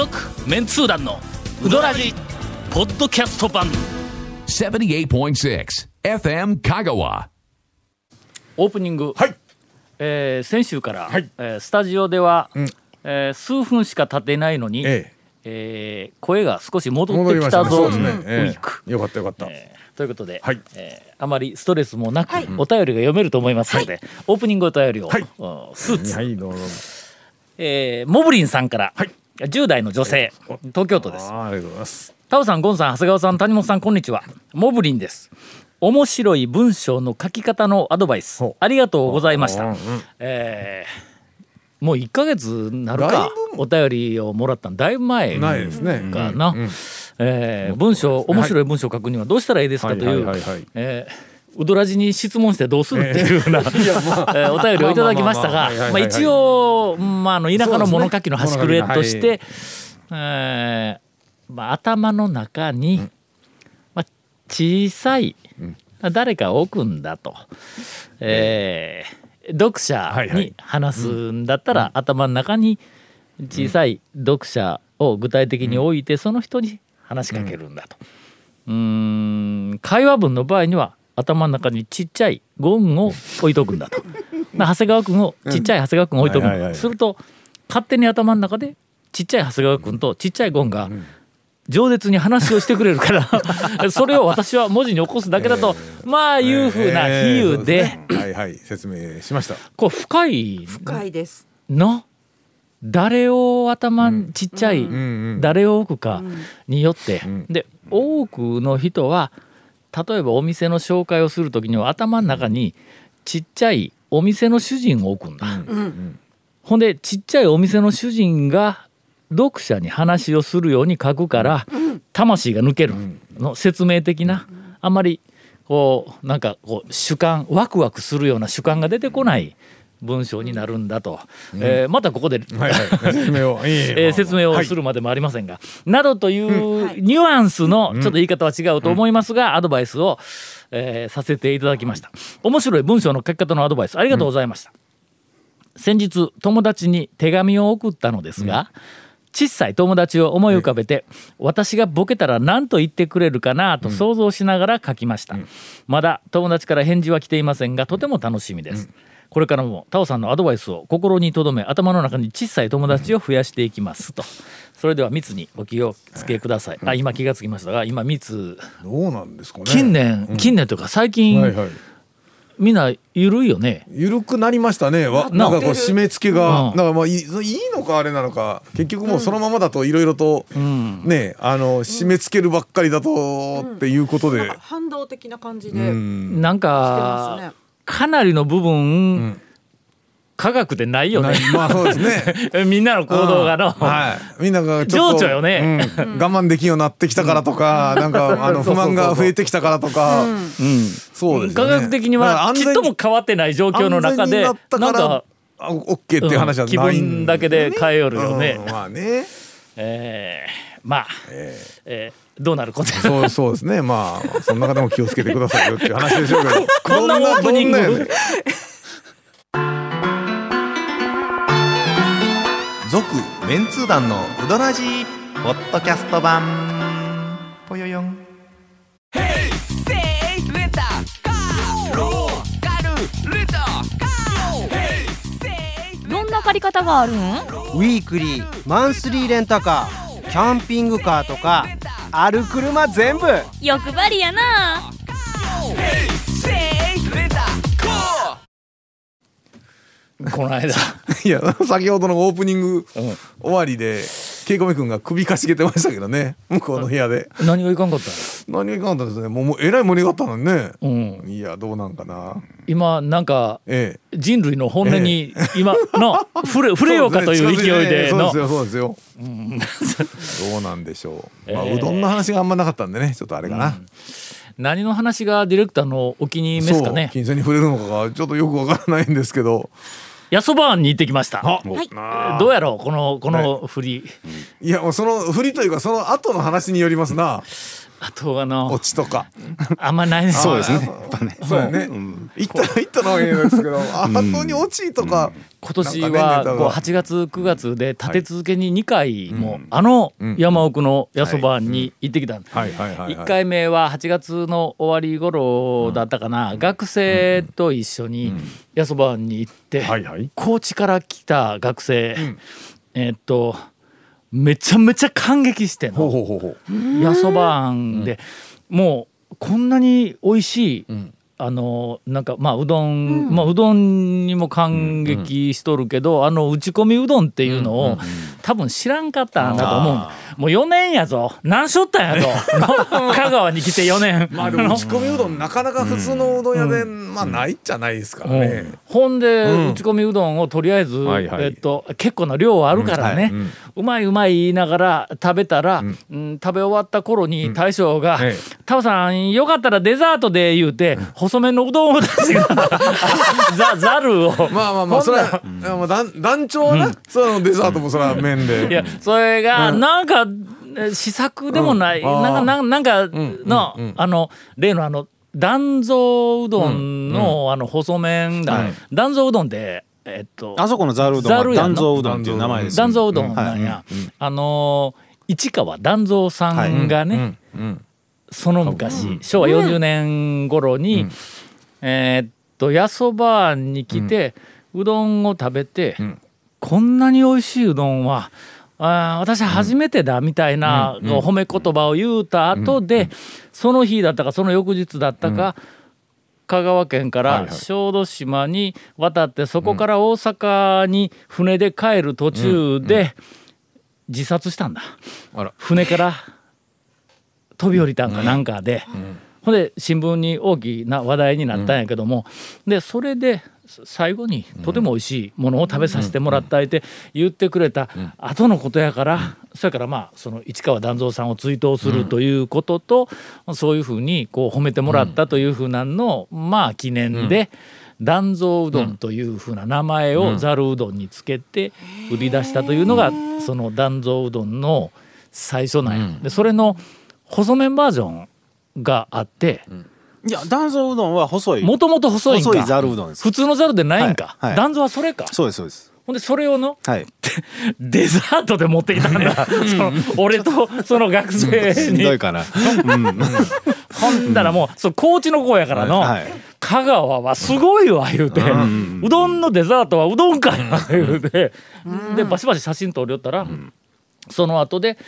続メンツー団のウドラジポッドキャスト版。78.6 FM Kagawa. オープニング、はい。えー先週から、はい。えースタジオでは、えー数分しか経ってないのに、ええ。ー声が少し戻えってきたぞ、ウええ。ィーク、よかったよかった、えーということで、はい。えーあまりストレスもなく、お便りが読めると思いますので、オープニングお便りを、はい。うんスーツ、はいどうぞ。えーモブリンさんから、はい10代の女性東京都です。ありがとうございます。タオさん、ゴンさん、長谷川さん、谷本さん、こんにちは。モブリンです。面白い文章の書き方のアドバイス。ありがとうございました。うんうんえーもう1ヶ月なるかお便りをもらったんだいぶ前な。いですね。かな、うんうん。えー文章面白い文章を書くにはどうしたらいいですかというウドラジに質問してどうするっていうような、えーお便りをいただきましたが一応、まあ、あの田舎の物書きの端くれとして、えーまあ、頭の中に、まあ、小さい誰かを置くんだと、えー読者に話すんだったら、頭の中に小さい読者を具体的に置いて、その人に話しかけるんだと。うーん会話文の場合には頭の中にちっちゃいゴンを置いとくんだと。まあ長谷川君をちっちゃい長谷川君を置いとくんだ、すると勝手に頭の中でちっちゃい長谷川君とちっちゃいゴンが饒舌に話をしてくれるから それを私は文字に起こすだけだと、まあいうふうな比喩で,、ええそうすね。はいはい説明しました。こう深い深いです。の？誰を頭にちっちゃい、うん。うん誰を置くかによって、ん。で多くの人は例えばお店の紹介をする時には頭の中にちっちゃいお店の主人を置くんだ、ほんでちっちゃいお店の主人が読者に話をするように書くから、魂が抜ける。の説明的な、あんまりこうなんかこう主観ワクワクするような主観が出てこない文章になるんだと、えーまたここで、はいはい。説明を。いえ説明をするまでもありませんが、などというニュアンスのちょっと言い方は違うと思いますが、アドバイスを、えーさせていただきました。面白い文章の書き方のアドバイスありがとうございました、先日友達に手紙を送ったのですが、小さい友達を思い浮かべて、私がボケたら何と言ってくれるかなと想像しながら書きました、まだ友達から返事は来ていませんがとても楽しみです、これからもタオさんのアドバイスを心に留め頭の中に小さい友達を増やしていきますと。それでは密にお気をつけください、あ今気がつきましたが今密どうなんですかね。近年、近年というか最近、はいはい。みんな緩いよね。緩くなりましたね。わななんかこう締め付けが、うん。だからまあいいいいのかあれなのか。結局もうそのままだといろいろと、ん。ねあの締め付けるばっかりだとっていうことで、反動的な感じうで。ん。なんしてますかねかなりの部分、科学でないよね。なまあそうですね。みんなの行動がの、はい、みんながちょっと情緒よね。うん。我慢できんようになってきたからとか、なんか あの不満が増えてきたからとか、そうですよね。科学的にはちっとも変わってない状況の中でなったなんかオッケーっていう話はうん気ないん分だけで変えよるよね、うん。まあね。えー。まあ、えーどうなることや。そうそうですね。まあその中でも気をつけてくださいよっていう話でしょうけど。こんなオープニング。続メンツー団のウドラジーポッドキャスト版。ぽよよん。どんな借り方があるん？ウィークリーマンスリーレンタカーキャンピングカーとかある車全部。欲張りやな。この間。いや先ほどのオープニング終わりでケイコメ君が首かしげてましたけどね。向こうの部屋で。何がいかんかった何がいかんかったですね。もうもうえらい盛り上がったのにね、の、うん、いやどうなんかな。今なんかええ。人類の本音に今の触れ 触れようかという勢いでのそうですよそうですよ。どうなんでしょう、まあ、ええうどんの話があんまなかったんでね。ちょっとあれかな、何の話がディレクターのお気に入りですかね。金銭に触れるのかがちょっとよくわからないんですけどやそばに行ってきました。あ、はい。どうやろうこのこの振り、いやもうその振りというかその後の話によりますなあとはのオチとか。あんまないね。そうですね。やっぱね。そうやね、ん。行ったら行ったのはいいですけど後に落ちとか今年はこうねネタが8月9月で立て続けに2回もあの山奥のやそばに行ってきたんはいはいはいはい。1回目は8月の終わり頃だったかな。学生と一緒にやそばに行って高知から来た学生。えーっとめちゃめちゃ感激しての。やそばあんで。もうこんなに美味しいあのなんかまあうどん、まあうどんにも感激しとるけど、あの打ち込みうどんっていうのを、多分知らんかったんだと思うもう4年やぞ。何しょったんやぞ 香川に来て4年。まあでも打ち込みうどんなかなか普通のうどん屋でまあないじゃないですからうん。ねほんで、うん。打ち込みうどんをとりあえず、はいはい。えっと、結構な量あるからね、うん。はい。うまいうまい言いながら食べたら、うん。食べ終わった頃に大将がええ「タオさんよかったらデザートで」言うて細麺のうどんを出してきたざざるを。まあまあまあそれはまあ団団長はなそのデザートもそれは麺で。いやそれがなんかえ試作でもない、うん。なんかなんなんかの、あの例のあの断蔵うどんの、あの細麺だ、はい。断蔵うどんってえっとあそこのざるうどんはざるやんの？断蔵うどんっていう名前ですよ断蔵うどんなんや、あのー市川断蔵さんがね、うんその昔、昭和40年頃に、えーっとやそばに来て、うどんを食べて、こんなに美味しいうどんはあー私初めてだみたいな、褒め言葉を言うた後で、その日だったかその翌日だったか、香川県から小豆島に渡ってそこから大阪に船で帰る途中で自殺したんだ。船から飛び降りたんかなんかで、ほんで新聞に大きな話題になったんやけども、でそれで最後にとても美味しいものを食べさせてもらったって言ってくれた後のことやから、それからまあその市川團蔵さんを追悼するということと、そういうふうにこう褒めてもらったというふうなん。の、まあ記念で。断蔵うどんというふうな名前をざるうどんにつけて売り出したというのがその断蔵うどんの最初なんや、でそれの細麺バージョンがあっていや断蔵うどんは細い。もともと細いんか？細いざるうどんです。普通のざるでないんか、はいはい。はそれか？そうですそうです。ほんでそれをの？はい。デザートで持ってきたんだ。その俺とその学生しんにどいかな。うん。ほんだらもうそう高知の子やからの、はい。香川はすごいわ言うて、うどんのデザートはうどんかいな言うて、でバシバシ写真撮りよったら、その後で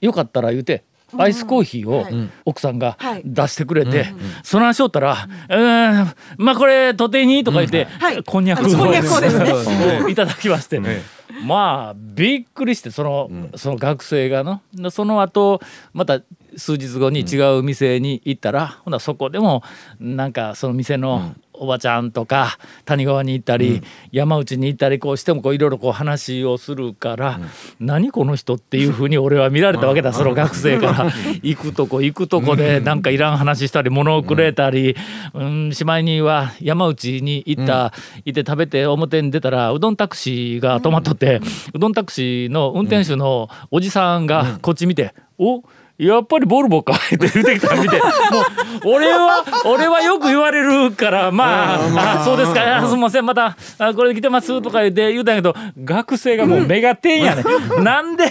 よかったら言うてアイスコーヒーを奥さんがはい。出してくれて、その話しよったら「うんまあこれとてに」とか言って、はい。こんにゃくをこんにゃくをですね。をいただきまして、まあびっくりしてその,、その学生がのでその後また数日後に違う店に行ったら、ほなそこでもなんかその店のおばちゃんとか谷川に行ったり、山内に行ったりこうしてもこういろいろこう話をするから、何この人っていうふうに俺は見られたわけだ、その学生から。行くとこ行くとこでなんかいらん話したり物をくれたり、うん、しまいには山内に行った、いて食べて表に出たらうどんタクシーが止まっとって、うどんタクシーの運転手のおじさんがこっち見て「おやっぱりボルボかって言ってきたの見て もう俺は俺はよく言われるからまああそうですか。あすみませんまたあこれで来てますとか言って言うたんやけど学生がもう目が点やねなんで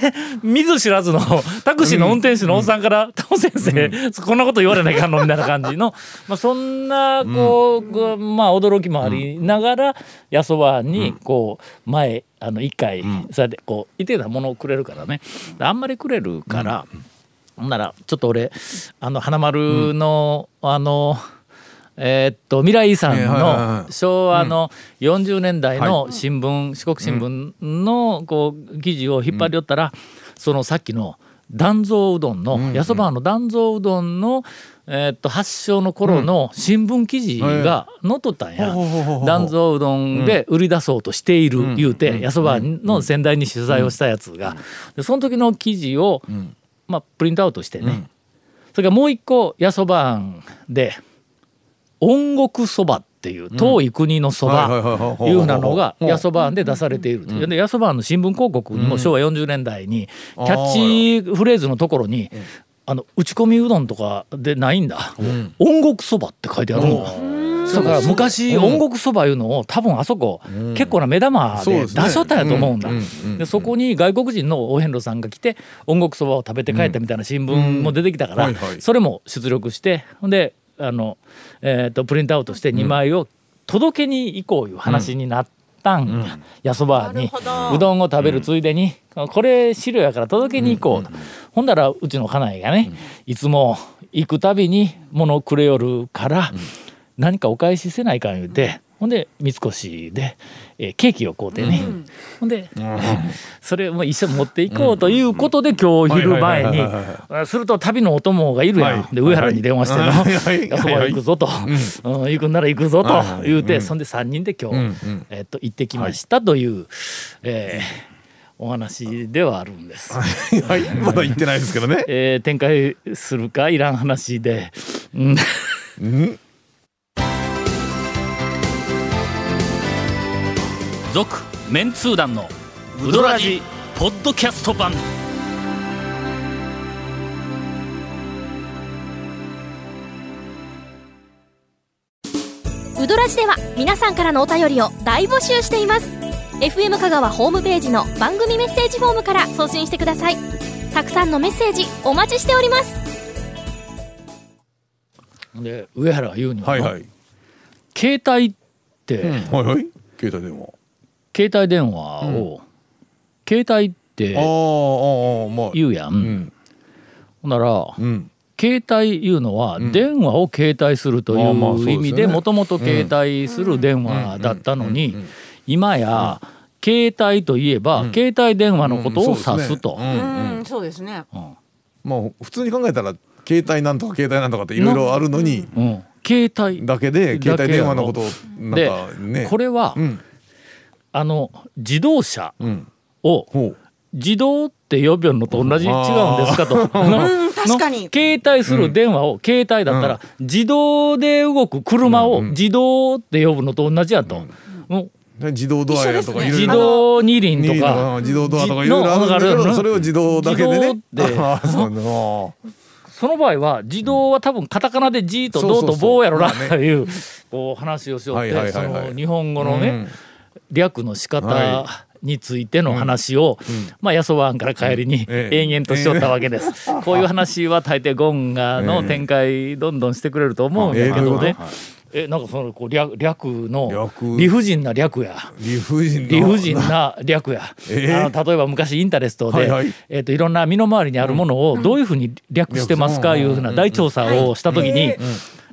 見ず知らずのタクシーの運転手のおっさんから「タオ先生こんなこと言われないかんの?」みたいな感じのまあそんなこうまあ驚きもありながらやそばにこう前あの一回そうやってこういてたものをくれるからね。あんまりくれるから。ほんならちょっと俺あの花丸の、あのえーっと未来遺産の昭和の40年代の新聞、四国新聞のこう記事を引っ張り寄ったら、そのさっきの断蔵うどんの、やそばの断蔵うどんの、えーっと発祥の頃の新聞記事が載っとったんや。断蔵うどんで売り出そうとしている言うて、やそばの先代に取材をしたやつが、でその時の記事を、まあ、プリントアウトしてね、それからもう一個やそばんで音国そばっていう遠い国のそばはいうふうなのがうんやそばんで出されているという。でやそばんの新聞広告にも昭和40年代にキャッチフレーズのところにあの打ち込みうどんとかでないんだ。音国そばって書いてあるん。だ。だから昔音楽そばいうのを多分あそこ結構な目玉で出しとったんやと思うんだ。でそこに外国人のお遍路さんが来て音楽そばを食べて帰ったみたいな新聞も出てきたからそれも出力してほんであのえーとプリントアウトして2枚を届けに行こういう話になったんや。やそばに。うどんを食べるついでにこれ資料やから届けに行こうと。ほんだらうちの家内がねいつも行くたびに物をくれよるから何かお返しせないかん言うてほんで三越で、えーケーキを買うてね、ほんで、それも一緒に持っていこうということで今日昼前にすると旅のお供がいるやん、はい。で上原に電話しての。はい。はい「あそこ行くぞ」と「うん。行くんなら行くぞ」とはい。言うてそんで3人で今日、うんうん。えっと行ってきましたという、えーお話ではあるんです。はい。まだ言ってないですけどね。えー展開するかいらん話で、うん、続メンツー団のウドラジポッドキャスト版。ウドラジでは皆さんからのお便りを大募集しています。FM 香川ホームページの番組メッセージフォームから送信してください。たくさんのメッセージお待ちしております。で上原が言うには、はいはい。携帯って、はいはい。携帯電話携帯電話を、携帯ってああああまあ。言うやん、うん。ほんなら、うん。携帯いうのは電話を携帯するという意味でもともと携帯する電話だったのに今や携帯といえば携帯電話のことを指すと。うんそうですね。うん。まあ普通に考えたら携帯なんとか携帯なんとかっていろいろあるのにうん。携帯だけで携帯電話のことをなんでかね。これはうんあの自動車うん。を自動って呼ぶのと同じ違うんですかと。うん、確かに。の。携帯する電話を携帯だったら自動で動く車を自動って呼ぶのと同じやと。もうで自動ドアやとかいろいろ。自動二輪とか。か自動ドアとかいろいろあるんだけのどそれを自動だけでね。その場合は自動は多分カタカナで「じ」と「ど」と「棒」やろなというこう話をしようってその日本語のねうん略の仕方はについての話をまあ八十湾から帰りにええ。延々としよったわけです。こういう話は大抵ゴンガの展開どんどんしてくれると思うんやけどね。えなんかそのこう略略の略。理不尽な略や。理不尽な。理不尽な略や、ええ。あの例えば昔インタレストで、はいはい。えー、といろんな身の回りにあるものをどういうふうに略してますかいうふうな大調査をした時に、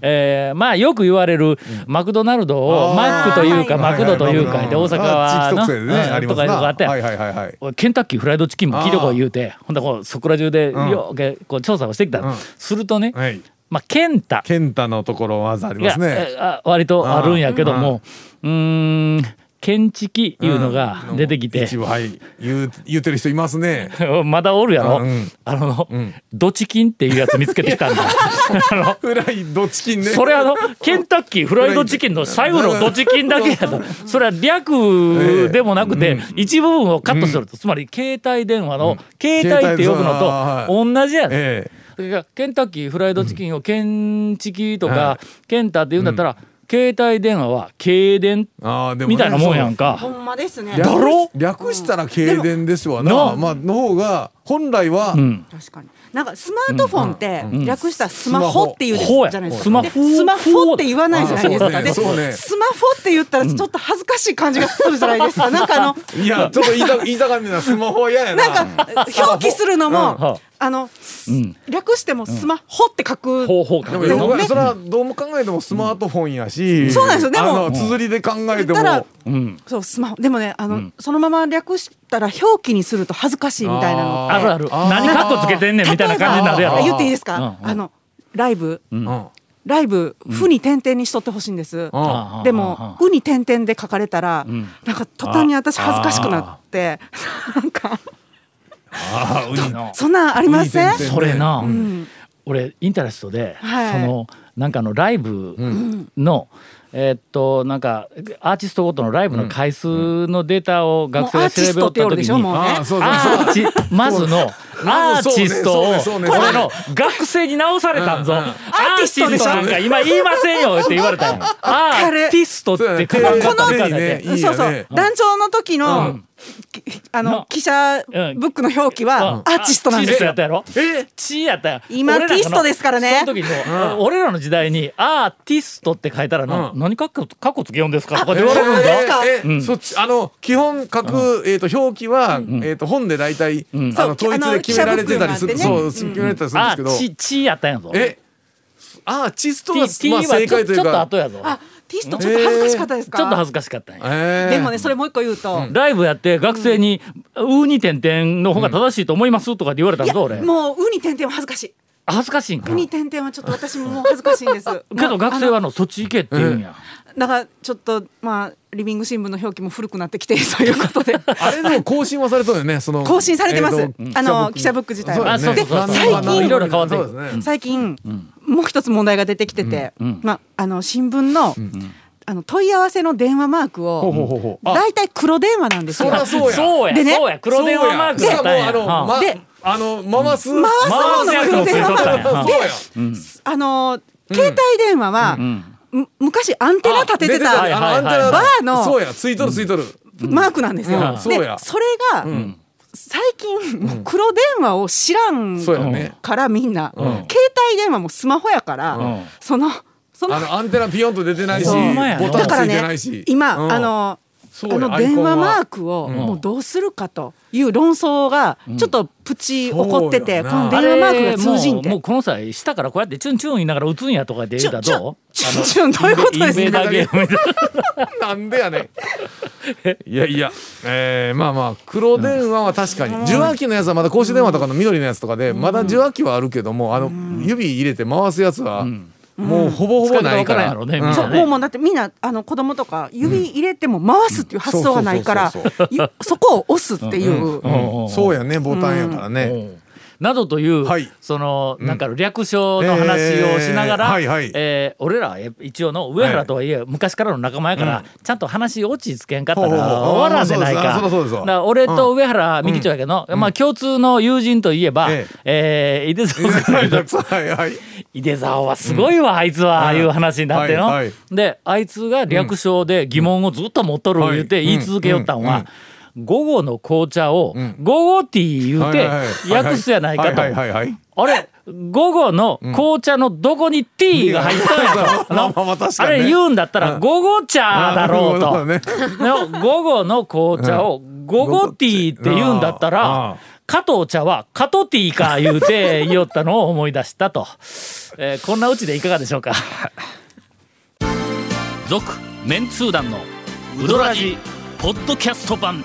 えーまあよく言われるマクドナルドをマックというかマクドというかで大阪はな。とかいうのがあって、はいはいはいケンタッキーフライドチキンも聞いてこい言うてほんでこうそこら中でん。ようけこう調査をしてきた、うん。するとね、はい。まあ、ケンタ。健太のところまずありますね。えあ割とあるんやけども。うーんケンチキいうのが出てきて、一部はい。言う言うてる人いますね。まだおるやろ、うん。あの、ん。ドチキンっていうやつ見つけてきたんだ。あのフライドチキンね。それあのケンタッキーフライドチキンの最後のドチキンだけやと。それは略でもなくて一部分をカットすると。つまり携帯電話の携帯って呼ぶのと同じやねえそれがケンタッキーフライドチキンをケンチキとかケンタって言うんだったら携帯電話は軽電えああでもねみたいなもんやんか。ほんまですね。略だろ？略したら軽電ですわな。な？まあの方が本来はうん。確かに。なんかスマートフォンってん。略したらスマホっていうじゃないですか。スマでホ。スマホって言わないじゃないですか。ね。スマホって言ったらちょっと恥ずかしい感じがするじゃないですか。なんかあのいやちょっと言いた言いたかんねんなスマホは嫌やな。なんか表記するのうん。もあのうん。略してもスマホって書く。でもそれはどうも考えてもスマートフォンやし、そうなんですよ。でもあの綴りで考えても。うん。そうスマホ。でもねあの、そのまま略したら表記にすると恥ずかしいみたいなのあるある。何カッコつけてんねんみたいな感じになるやろ。言っていいですか、うん。うんあのライブ、うん。ライブ「ふ」に点々にしとってほしいんです、あでも「う」に点々で書かれたら、ん。なんか途端に私恥ずかしくなってなんか。あウニのそんなんありません？それな、うん。俺インタレストで、はい。そのなんかのライブの、えーっとなんかアーティストごとのライブの回数のデータを学生が調べよった時に、まずのアーティストを俺の学生に直されたんぞ、アーティストなんか今言いませんよって言われたんやアーティストって書かれたこのからいいねそうそう団長の時の、あなの。記者ブックの表記はアーティストなんですよ。えチやったや今ティストですからね。その時の、俺らの時代にアーティストって書いたらな、うん。何かっこかっこつけよんですか？とか言われるんだ、そっちあの基本書く、えー、と表記は、えー、と本で大体、ん。あの統一で決められてたりする、そう決められてたりするんあですけど、チチやったんやぞ。えアーティストが、T まあ、は正ちょちょっと解というか後やぞ。あティストちょっと恥ずかしかったですか、ちょっと恥ずかしかったでもねそれもう一個言うと、ライブやって学生に「う」に点々の方が正しいと思いますとかって言われたぞ俺。もうウニ点々は恥ずかしい。恥ずかしいんか？ウニ点々はちょっと私ももう恥ずかしいんです。けど学生はあのそっち行けって言うんや、だからちょっとまあリビング新聞の表記も古くなってきてということで。あれでも更新はされたよねその。更新されてます、えーとあの記者ブック自体は、で最あのいろいろ変わって最近、もう一つ問題が出てきてて、まあ、あの新聞の,、あの問い合わせの電話マークをほうほうほうほう。あ。大体黒電話なんですよ。そうや。そうや。でねそうや。黒電話マークやったんや。であの回す、回す方の黒電話マーク回すや。つそうや。あの携帯電話は、む昔アンテナ立てて出た。バーのそうや。ついとるついとる、マークなんですよ。でそれが、最近もう黒電話を知らんからみんな、携帯電話もスマホやから、ん。そのそのあのアンテナピヨンと出てないしボタンついだからてないし、ね今、うん。あのあの電話マークをもうどうするかという論争がちょっとプチ起こってて、この電話マークが通じんもうもうこの際下からこうやってチュンチュン言いながら打つんやとかって言うたらどう？チュンチュンどういうことですかインベーダーゲームみたいななんでやねん。いやいや、えー、まあまあ黒電話は確かに。受話器のやつはまだ公衆電話とかの緑のやつとかでまだ受話器はあるけどもあの指入れて回すやつはもうほぼほぼないから。そうもうもうだってみんなあの子供とか指入れても回すっていう発想がないからそこを押すっていう、そうやねボタンやからね、などという、はい。そのなんか略称の話をしながら、えーはいはい。えー俺らは一応の上原とはいえ、昔からの仲間やから、ちゃんと話落ち着けんかったら終わらんでないあか。から俺と上原美希長やけど、まあ共通の友人といえば、ええ。ー井出沢 井出沢はすごいわ、あいつは、いう話になっての、であいつが略称で疑問をずっと持っとる言うてはい。言い続けよったんは、午後の紅茶をん。午後ティー言うて訳すやないかと。はいはいはいはい。あれ午後の紅茶のどこにティーが入ったんやと。まあまあれ言うんだったら午後茶だろうと。ね。でも午後の紅茶を午後ティーって言うんだったあらあ加藤茶は加藤ティーか言うて言おったのを思い出したと、えーこんなうちでいかがでしょうか？続メンツー団のウドラジポッドキャスト版